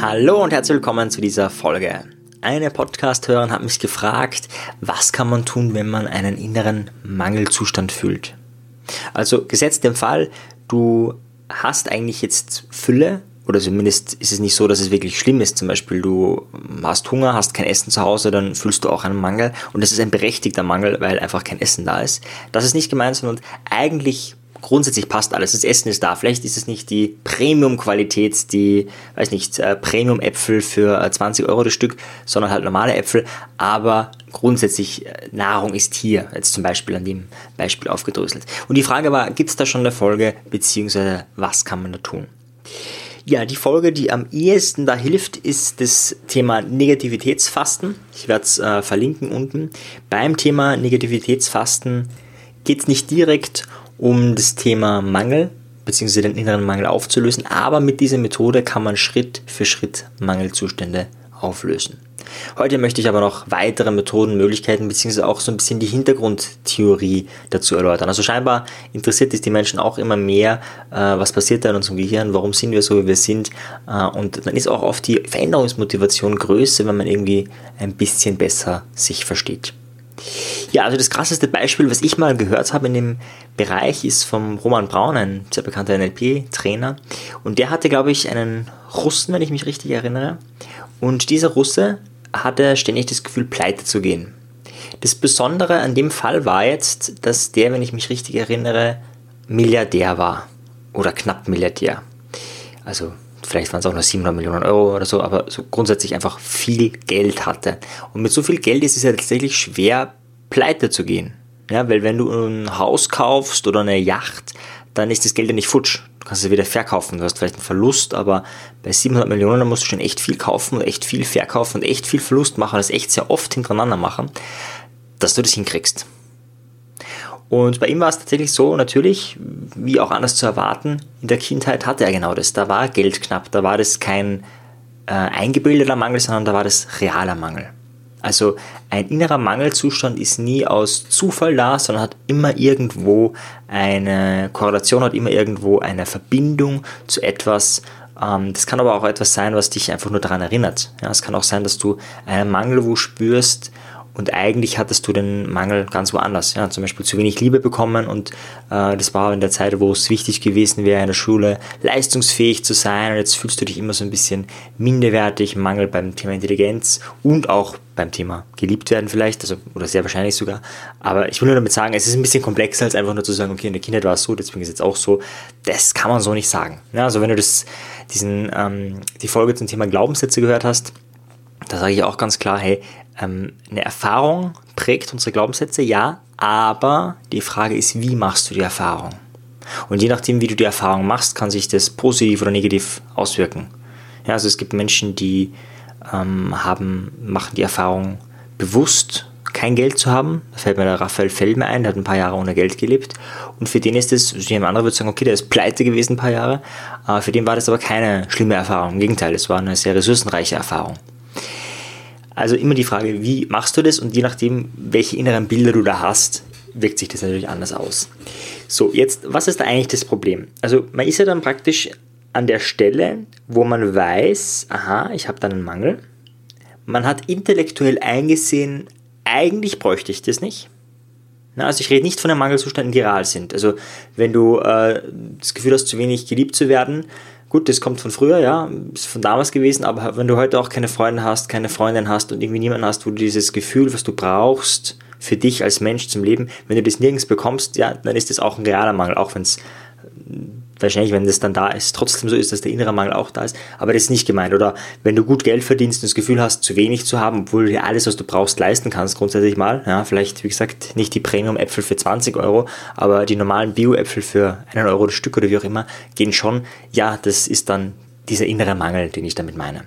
Hallo und herzlich willkommen zu dieser Folge. Eine Podcast-Hörerin hat mich gefragt, was kann man tun, wenn man einen inneren Mangelzustand fühlt? Also gesetzt dem Fall, du hast eigentlich jetzt Fülle oder zumindest ist es nicht so, dass es wirklich schlimm ist. Zum Beispiel, du hast Hunger, hast kein Essen zu Hause, dann fühlst du auch einen Mangel. Und das ist ein berechtigter Mangel, weil einfach kein Essen da ist. Das ist nicht gemeint, sondern eigentlich grundsätzlich passt alles. Das Essen ist da. Vielleicht ist es nicht die Premium-Qualität, die, weiß nicht, äh, Premium-Äpfel für 20 äh, Euro das Stück, sondern halt normale Äpfel. Aber grundsätzlich äh, Nahrung ist hier, jetzt zum Beispiel an dem Beispiel aufgedröselt. Und die Frage war, gibt es da schon eine Folge, beziehungsweise was kann man da tun? Ja, die Folge, die am ehesten da hilft, ist das Thema Negativitätsfasten. Ich werde es äh, verlinken unten. Beim Thema Negativitätsfasten geht es nicht direkt um das Thema Mangel bzw. den inneren Mangel aufzulösen, aber mit dieser Methode kann man Schritt für Schritt Mangelzustände auflösen. Heute möchte ich aber noch weitere Methoden, Möglichkeiten bzw. auch so ein bisschen die Hintergrundtheorie dazu erläutern. Also scheinbar interessiert es die Menschen auch immer mehr, äh, was passiert da in unserem Gehirn, warum sind wir so, wie wir sind. Äh, und dann ist auch oft die Veränderungsmotivation größer, wenn man irgendwie ein bisschen besser sich versteht. Ja, also das krasseste Beispiel, was ich mal gehört habe in dem Bereich, ist vom Roman Braun, ein sehr bekannter NLP-Trainer. Und der hatte, glaube ich, einen Russen, wenn ich mich richtig erinnere. Und dieser Russe hatte ständig das Gefühl, pleite zu gehen. Das Besondere an dem Fall war jetzt, dass der, wenn ich mich richtig erinnere, Milliardär war. Oder knapp Milliardär. Also vielleicht waren es auch nur 700 Millionen Euro oder so, aber so grundsätzlich einfach viel Geld hatte. Und mit so viel Geld ist es ja tatsächlich schwer, pleite zu gehen. Ja, weil wenn du ein Haus kaufst oder eine Yacht, dann ist das Geld ja nicht futsch. Du kannst es wieder verkaufen. Du hast vielleicht einen Verlust, aber bei 700 Millionen da musst du schon echt viel kaufen und echt viel verkaufen und echt viel Verlust machen, das echt sehr oft hintereinander machen, dass du das hinkriegst. Und bei ihm war es tatsächlich so, natürlich, wie auch anders zu erwarten, in der Kindheit hatte er genau das. Da war Geld knapp, da war das kein äh, eingebildeter Mangel, sondern da war das realer Mangel. Also ein innerer Mangelzustand ist nie aus Zufall da, sondern hat immer irgendwo eine Korrelation, hat immer irgendwo eine Verbindung zu etwas. Ähm, das kann aber auch etwas sein, was dich einfach nur daran erinnert. Es kann auch sein, dass du einen Mangel wo spürst, und eigentlich hattest du den Mangel ganz woanders. Ja, zum Beispiel zu wenig Liebe bekommen und äh, das war in der Zeit, wo es wichtig gewesen wäre, in der Schule leistungsfähig zu sein und jetzt fühlst du dich immer so ein bisschen minderwertig, Mangel beim Thema Intelligenz und auch beim Thema geliebt werden vielleicht, also oder sehr wahrscheinlich sogar. Aber ich will nur damit sagen, es ist ein bisschen komplexer als einfach nur zu sagen, okay, in der Kindheit war es so, deswegen ist es jetzt auch so. Das kann man so nicht sagen. Ja, also wenn du das, diesen, ähm, die Folge zum Thema Glaubenssätze gehört hast, da sage ich auch ganz klar, hey, ähm, eine Erfahrung prägt unsere Glaubenssätze, ja, aber die Frage ist, wie machst du die Erfahrung? Und je nachdem, wie du die Erfahrung machst, kann sich das positiv oder negativ auswirken. Ja, also es gibt Menschen, die ähm, haben, machen die Erfahrung bewusst, kein Geld zu haben. Da fällt mir der Raphael Feldmer ein, der hat ein paar Jahre ohne Geld gelebt. Und für den ist es, jemand anderer würde sagen, okay, der ist pleite gewesen ein paar Jahre. Äh, für den war das aber keine schlimme Erfahrung. Im Gegenteil, es war eine sehr ressourcenreiche Erfahrung. Also immer die Frage, wie machst du das und je nachdem, welche inneren Bilder du da hast, wirkt sich das natürlich anders aus. So, jetzt, was ist da eigentlich das Problem? Also man ist ja dann praktisch an der Stelle, wo man weiß, aha, ich habe da einen Mangel. Man hat intellektuell eingesehen, eigentlich bräuchte ich das nicht. Na, also ich rede nicht von einem Mangelzustand, die real sind. Also wenn du äh, das Gefühl hast, zu wenig geliebt zu werden, Gut, das kommt von früher, ja, ist von damals gewesen, aber wenn du heute auch keine Freunde hast, keine Freundin hast und irgendwie niemanden hast, wo du dieses Gefühl, was du brauchst für dich als Mensch zum Leben, wenn du das nirgends bekommst, ja, dann ist das auch ein realer Mangel, auch wenn es wahrscheinlich, wenn das dann da ist, trotzdem so ist, dass der innere Mangel auch da ist. Aber das ist nicht gemeint. Oder wenn du gut Geld verdienst und das Gefühl hast, zu wenig zu haben, obwohl du dir alles, was du brauchst, leisten kannst, grundsätzlich mal. Ja, vielleicht, wie gesagt, nicht die Premium-Äpfel für 20 Euro, aber die normalen Bio-Äpfel für einen Euro das Stück oder wie auch immer, gehen schon. Ja, das ist dann dieser innere Mangel, den ich damit meine.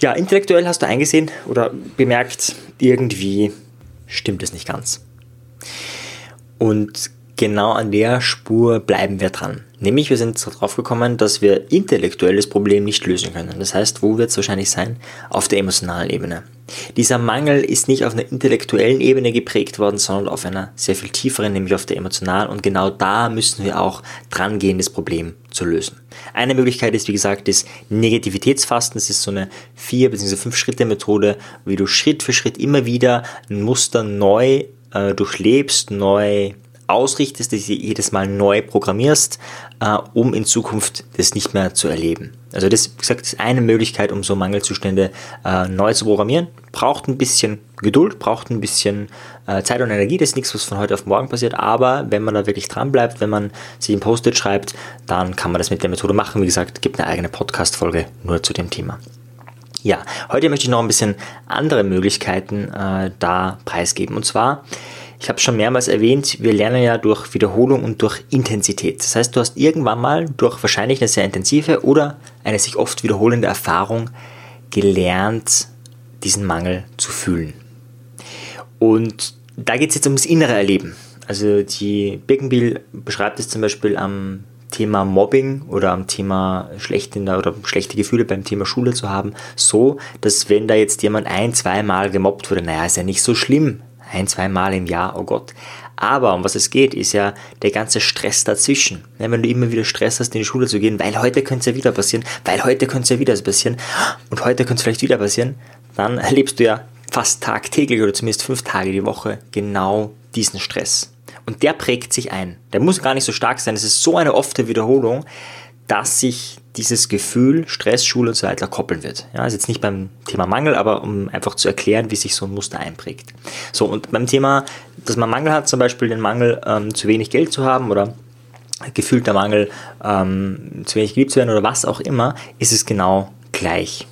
Ja, intellektuell hast du eingesehen oder bemerkt, irgendwie stimmt es nicht ganz. Und genau an der Spur bleiben wir dran. Nämlich wir sind darauf gekommen, dass wir intellektuell das Problem nicht lösen können. Das heißt, wo wird es wahrscheinlich sein? Auf der emotionalen Ebene. Dieser Mangel ist nicht auf einer intellektuellen Ebene geprägt worden, sondern auf einer sehr viel tieferen, nämlich auf der emotionalen. Und genau da müssen wir auch dran gehen, das Problem zu lösen. Eine Möglichkeit ist, wie gesagt, das Negativitätsfasten. Das ist so eine vier bzw. fünf Schritte Methode, wie du Schritt für Schritt immer wieder ein Muster neu äh, durchlebst, neu ausrichtest, dass du jedes Mal neu programmierst, äh, um in Zukunft das nicht mehr zu erleben. Also das, wie gesagt, ist eine Möglichkeit, um so Mangelzustände äh, neu zu programmieren. Braucht ein bisschen Geduld, braucht ein bisschen äh, Zeit und Energie. Das ist nichts, was von heute auf morgen passiert. Aber wenn man da wirklich dran bleibt, wenn man sich ein Post-it schreibt, dann kann man das mit der Methode machen. Wie gesagt, gibt eine eigene Podcast-Folge nur zu dem Thema. Ja, heute möchte ich noch ein bisschen andere Möglichkeiten äh, da preisgeben. Und zwar ich habe schon mehrmals erwähnt, wir lernen ja durch Wiederholung und durch Intensität. Das heißt, du hast irgendwann mal durch wahrscheinlich eine sehr intensive oder eine sich oft wiederholende Erfahrung gelernt, diesen Mangel zu fühlen. Und da geht es jetzt ums innere Erleben. Also die Birkenbiel beschreibt es zum Beispiel am Thema Mobbing oder am Thema schlechte oder schlechte Gefühle beim Thema Schule zu haben, so, dass wenn da jetzt jemand ein, zweimal gemobbt wurde, naja, ist ja nicht so schlimm ein, zwei Mal im Jahr, oh Gott. Aber um was es geht, ist ja der ganze Stress dazwischen. Ja, wenn du immer wieder Stress hast, in die Schule zu gehen, weil heute könnte es ja wieder passieren, weil heute könnte es ja wieder passieren und heute könnte es vielleicht wieder passieren, dann erlebst du ja fast tagtäglich oder zumindest fünf Tage die Woche genau diesen Stress. Und der prägt sich ein. Der muss gar nicht so stark sein. Es ist so eine offene Wiederholung, dass sich dieses Gefühl Stress, Schule und so weiter koppeln wird. Ja, also jetzt nicht beim Thema Mangel, aber um einfach zu erklären, wie sich so ein Muster einprägt. So, und beim Thema, dass man Mangel hat, zum Beispiel den Mangel, ähm, zu wenig Geld zu haben oder gefühlter Mangel, ähm, zu wenig geliebt zu werden oder was auch immer, ist es genau gleich.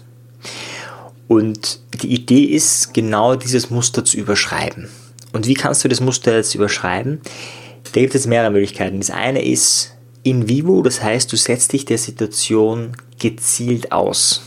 Und die Idee ist, genau dieses Muster zu überschreiben. Und wie kannst du das Muster jetzt überschreiben? Da gibt es mehrere Möglichkeiten. Das eine ist, in vivo, das heißt, du setzt dich der Situation gezielt aus.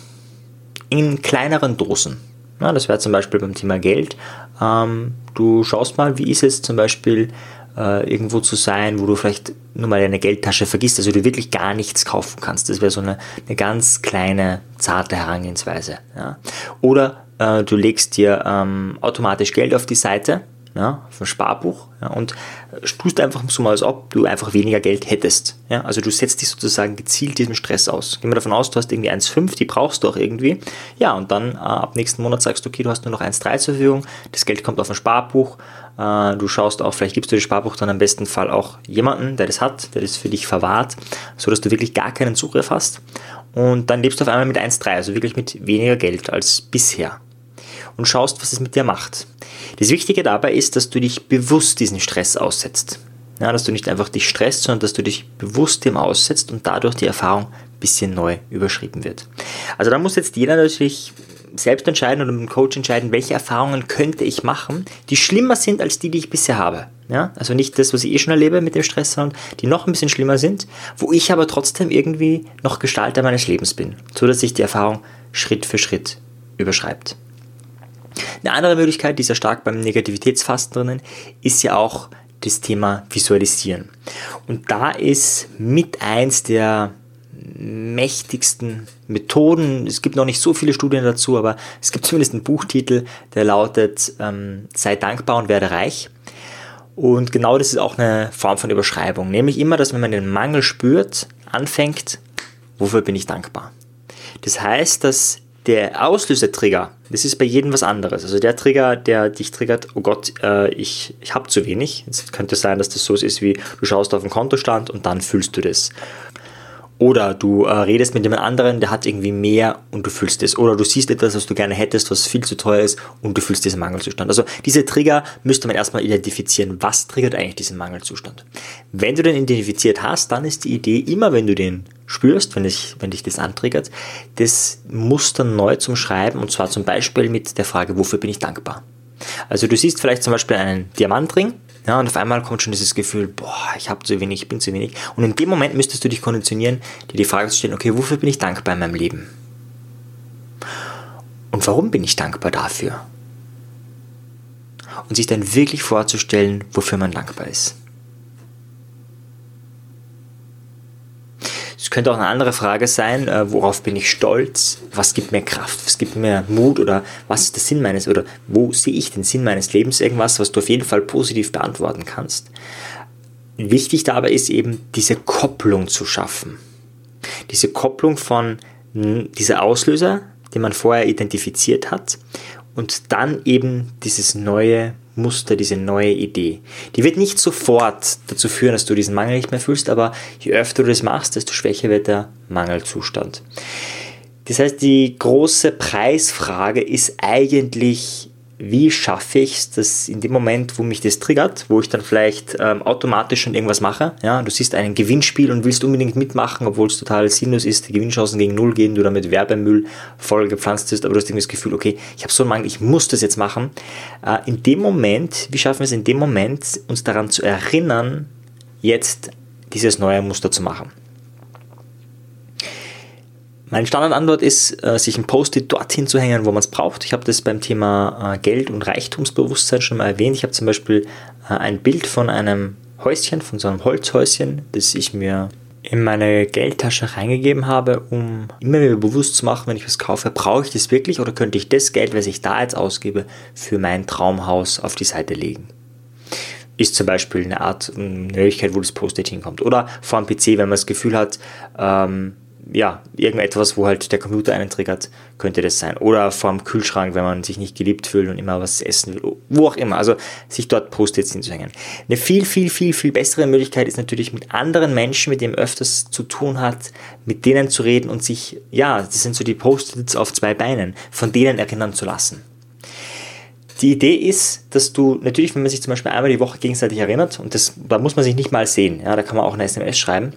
In kleineren Dosen. Ja, das wäre zum Beispiel beim Thema Geld. Ähm, du schaust mal, wie ist es zum Beispiel äh, irgendwo zu sein, wo du vielleicht nur mal deine Geldtasche vergisst, also du wirklich gar nichts kaufen kannst. Das wäre so eine, eine ganz kleine, zarte Herangehensweise. Ja. Oder äh, du legst dir ähm, automatisch Geld auf die Seite ja, ein Sparbuch ja, und tust einfach so mal, als ob du einfach weniger Geld hättest. Ja, also du setzt dich sozusagen gezielt diesem Stress aus. Gehen wir davon aus, du hast irgendwie 1,5, die brauchst du auch irgendwie. Ja, und dann äh, ab nächsten Monat sagst du, okay, du hast nur noch 1,3 zur Verfügung, das Geld kommt auf ein Sparbuch. Äh, du schaust auch, vielleicht gibst du das Sparbuch dann am besten Fall auch jemanden, der das hat, der das für dich verwahrt, sodass du wirklich gar keinen Zugriff hast. Und dann lebst du auf einmal mit 1,3, also wirklich mit weniger Geld als bisher und schaust, was es mit dir macht. Das Wichtige dabei ist, dass du dich bewusst diesen Stress aussetzt. Ja, dass du nicht einfach dich stresst, sondern dass du dich bewusst dem aussetzt und dadurch die Erfahrung ein bisschen neu überschrieben wird. Also da muss jetzt jeder natürlich selbst entscheiden oder mit dem Coach entscheiden, welche Erfahrungen könnte ich machen, die schlimmer sind als die, die ich bisher habe. Ja, also nicht das, was ich eh schon erlebe mit dem Stress, sondern die noch ein bisschen schlimmer sind, wo ich aber trotzdem irgendwie noch Gestalter meines Lebens bin, so dass sich die Erfahrung Schritt für Schritt überschreibt. Eine andere Möglichkeit, die ja stark beim Negativitätsfasten drinnen, ist ja auch das Thema Visualisieren. Und da ist mit eins der mächtigsten Methoden, es gibt noch nicht so viele Studien dazu, aber es gibt zumindest einen Buchtitel, der lautet ähm, Sei dankbar und werde reich. Und genau das ist auch eine Form von Überschreibung, nämlich immer, dass wenn man den Mangel spürt, anfängt, wofür bin ich dankbar. Das heißt, dass der Auslösetrigger, das ist bei jedem was anderes. Also der Trigger, der dich triggert, oh Gott, äh, ich, ich habe zu wenig. Es könnte sein, dass das so ist wie du schaust auf den Kontostand und dann fühlst du das. Oder du äh, redest mit jemand anderen, der hat irgendwie mehr und du fühlst es. Oder du siehst etwas, was du gerne hättest, was viel zu teuer ist und du fühlst diesen Mangelzustand. Also diese Trigger müsste man erstmal identifizieren. Was triggert eigentlich diesen Mangelzustand? Wenn du den identifiziert hast, dann ist die Idee, immer wenn du den spürst, wenn, ich, wenn dich das antriggert, das Muster neu zum Schreiben und zwar zum Beispiel mit der Frage, wofür bin ich dankbar? Also du siehst vielleicht zum Beispiel einen Diamantring ja, und auf einmal kommt schon dieses Gefühl, boah, ich habe zu wenig, ich bin zu wenig. Und in dem Moment müsstest du dich konditionieren, dir die Frage zu stellen, okay, wofür bin ich dankbar in meinem Leben? Und warum bin ich dankbar dafür? Und sich dann wirklich vorzustellen, wofür man dankbar ist. Es könnte auch eine andere Frage sein, äh, worauf bin ich stolz? Was gibt mir Kraft? Was gibt mir Mut? Oder was ist der Sinn meines, oder wo sehe ich den Sinn meines Lebens? Irgendwas, was du auf jeden Fall positiv beantworten kannst. Wichtig dabei ist eben, diese Kopplung zu schaffen. Diese Kopplung von dieser Auslöser, den man vorher identifiziert hat, und dann eben dieses neue Muster, diese neue Idee. Die wird nicht sofort dazu führen, dass du diesen Mangel nicht mehr fühlst, aber je öfter du das machst, desto schwächer wird der Mangelzustand. Das heißt, die große Preisfrage ist eigentlich, wie schaffe ich es, dass in dem Moment, wo mich das triggert, wo ich dann vielleicht ähm, automatisch schon irgendwas mache, ja, du siehst ein Gewinnspiel und willst unbedingt mitmachen, obwohl es total sinnlos ist, die Gewinnchancen gegen Null gehen, du damit Werbemüll voll gepflanzt bist, aber du hast irgendwie das Gefühl, okay, ich habe so einen Mangel, ich muss das jetzt machen. Äh, in dem Moment, wie schaffen wir es in dem Moment, uns daran zu erinnern, jetzt dieses neue Muster zu machen? Meine Standardantwort ist, äh, sich ein Post-it dorthin zu hängen, wo man es braucht. Ich habe das beim Thema äh, Geld und Reichtumsbewusstsein schon mal erwähnt. Ich habe zum Beispiel äh, ein Bild von einem Häuschen, von so einem Holzhäuschen, das ich mir in meine Geldtasche reingegeben habe, um immer wieder bewusst zu machen, wenn ich was kaufe, brauche ich das wirklich oder könnte ich das Geld, was ich da jetzt ausgebe, für mein Traumhaus auf die Seite legen? Ist zum Beispiel eine Art, eine Möglichkeit, wo das Post-it hinkommt. Oder vor dem PC, wenn man das Gefühl hat, ähm, ja, irgendetwas, wo halt der Computer einen triggert, könnte das sein. Oder vorm Kühlschrank, wenn man sich nicht geliebt fühlt und immer was essen will, wo auch immer. Also sich dort Post-its hinzuhängen. Eine viel, viel, viel, viel bessere Möglichkeit ist natürlich mit anderen Menschen, mit denen man öfters zu tun hat, mit denen zu reden und sich, ja, das sind so die Post-its auf zwei Beinen, von denen erinnern zu lassen. Die Idee ist, dass du natürlich, wenn man sich zum Beispiel einmal die Woche gegenseitig erinnert, und das, da muss man sich nicht mal sehen, ja, da kann man auch eine SMS schreiben,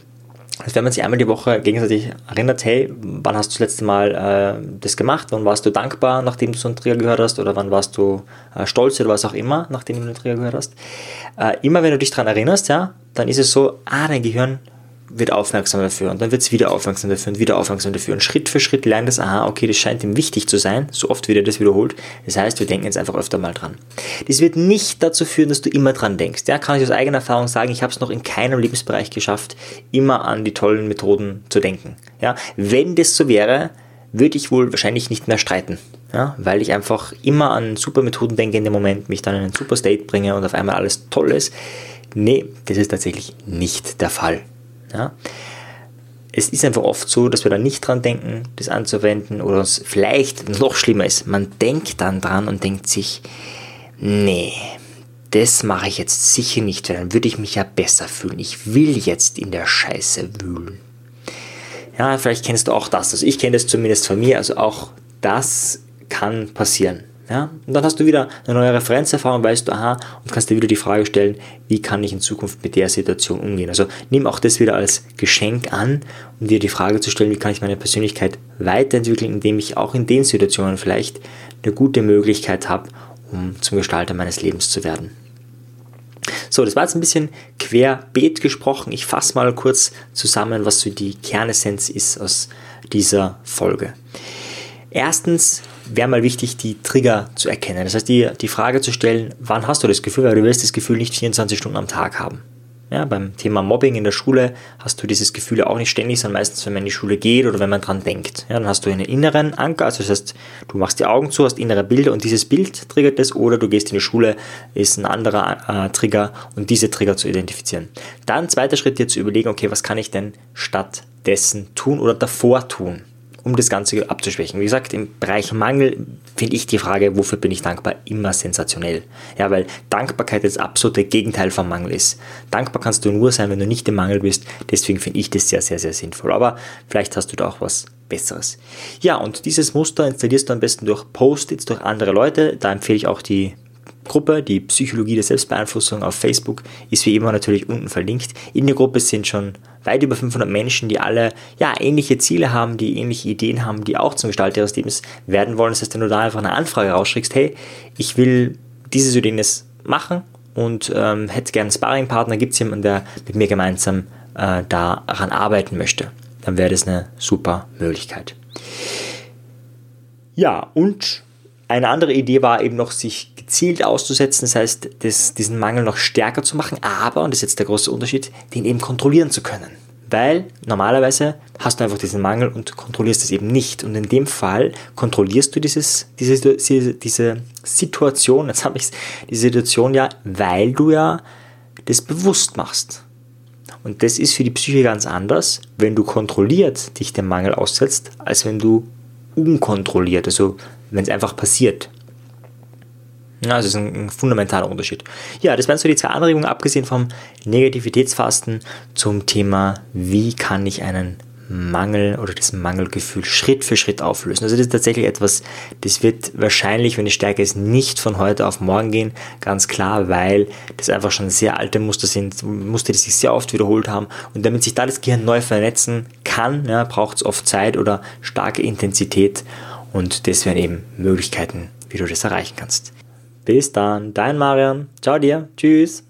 also wenn man sich einmal die Woche gegenseitig erinnert, hey, wann hast du das letzte Mal äh, das gemacht? Wann warst du dankbar, nachdem du so einen Trigger gehört hast? Oder wann warst du äh, stolz oder was auch immer, nachdem du einen Trigger gehört hast? Äh, immer wenn du dich daran erinnerst, ja, dann ist es so, ah, dein Gehirn wird aufmerksam dafür und dann wird es wieder aufmerksam dafür und wieder aufmerksam dafür und Schritt für Schritt lernt es, aha, okay, das scheint ihm wichtig zu sein, so oft wieder das wiederholt. Das heißt, wir denken jetzt einfach öfter mal dran. Das wird nicht dazu führen, dass du immer dran denkst. Ja, kann ich aus eigener Erfahrung sagen, ich habe es noch in keinem Lebensbereich geschafft, immer an die tollen Methoden zu denken. Ja, wenn das so wäre, würde ich wohl wahrscheinlich nicht mehr streiten. Ja, weil ich einfach immer an super Methoden denke in dem Moment, mich dann in einen super State bringe und auf einmal alles toll ist. Nee, das ist tatsächlich nicht der Fall. Ja? Es ist einfach oft so, dass wir dann nicht dran denken, das anzuwenden oder es vielleicht noch schlimmer ist. Man denkt dann dran und denkt sich, nee, das mache ich jetzt sicher nicht, weil dann würde ich mich ja besser fühlen. Ich will jetzt in der Scheiße wühlen. Ja, vielleicht kennst du auch das. Also ich kenne das zumindest von mir. Also auch das kann passieren. Ja? Und dann hast du wieder eine neue Referenzerfahrung, weißt du, aha, und kannst dir wieder die Frage stellen, wie kann ich in Zukunft mit der Situation umgehen. Also nimm auch das wieder als Geschenk an, um dir die Frage zu stellen, wie kann ich meine Persönlichkeit weiterentwickeln, indem ich auch in den Situationen vielleicht eine gute Möglichkeit habe, um zum Gestalter meines Lebens zu werden. So, das war jetzt ein bisschen querbeet gesprochen. Ich fasse mal kurz zusammen, was so die Kernessenz ist aus dieser Folge. Erstens wäre mal wichtig, die Trigger zu erkennen. Das heißt, die, die Frage zu stellen, wann hast du das Gefühl, weil du willst das Gefühl nicht 24 Stunden am Tag haben. Ja, beim Thema Mobbing in der Schule hast du dieses Gefühl auch nicht ständig, sondern meistens, wenn man in die Schule geht oder wenn man dran denkt. Ja, dann hast du einen inneren Anker, also das heißt, du machst die Augen zu, hast innere Bilder und dieses Bild triggert es oder du gehst in die Schule, ist ein anderer äh, Trigger und diese Trigger zu identifizieren. Dann zweiter Schritt dir zu überlegen, okay, was kann ich denn stattdessen tun oder davor tun? Um das Ganze abzuschwächen. Wie gesagt, im Bereich Mangel finde ich die Frage, wofür bin ich dankbar, immer sensationell. Ja, weil Dankbarkeit das absolute Gegenteil vom Mangel ist. Dankbar kannst du nur sein, wenn du nicht im Mangel bist. Deswegen finde ich das sehr, sehr, sehr sinnvoll. Aber vielleicht hast du da auch was Besseres. Ja, und dieses Muster installierst du am besten durch Post-its, durch andere Leute. Da empfehle ich auch die Gruppe, die Psychologie der Selbstbeeinflussung auf Facebook, ist wie immer natürlich unten verlinkt. In der Gruppe sind schon weit über 500 Menschen, die alle ja, ähnliche Ziele haben, die ähnliche Ideen haben, die auch zum Gestalter ihres Lebens werden wollen. Das heißt, wenn du da einfach eine Anfrage rausschickst, hey, ich will dieses oder jenes machen und ähm, hätte gerne einen Sparringpartner, gibt es jemanden, der mit mir gemeinsam äh, daran arbeiten möchte, dann wäre das eine super Möglichkeit. Ja, und eine andere Idee war eben noch, sich gezielt auszusetzen, das heißt, das, diesen Mangel noch stärker zu machen, aber, und das ist jetzt der große Unterschied, den eben kontrollieren zu können. Weil normalerweise hast du einfach diesen Mangel und kontrollierst es eben nicht. Und in dem Fall kontrollierst du dieses, diese, diese, Situation, jetzt habe ich die Situation ja, weil du ja das bewusst machst. Und das ist für die Psyche ganz anders, wenn du kontrolliert dich dem Mangel aussetzt, als wenn du unkontrolliert, also wenn es einfach passiert. Ja, das ist ein, ein, fundamentaler Unterschied. Ja, das wären so die zwei Anregungen, abgesehen vom Negativitätsfasten zum Thema, wie kann ich einen Mangel oder das Mangelgefühl Schritt für Schritt auflösen. Also das ist tatsächlich etwas, das wird wahrscheinlich, wenn es stärker ist, nicht von heute auf morgen gehen, ganz klar, weil das einfach schon sehr alte Muster sind, Muster, die sich sehr oft wiederholt haben. Und damit sich da das Gehirn neu vernetzen kann, ja, braucht es oft Zeit oder starke Intensität. Und das wären eben Möglichkeiten, wie du das erreichen kannst. Bis dann, dein Marian. Ciao dir. Tschüss.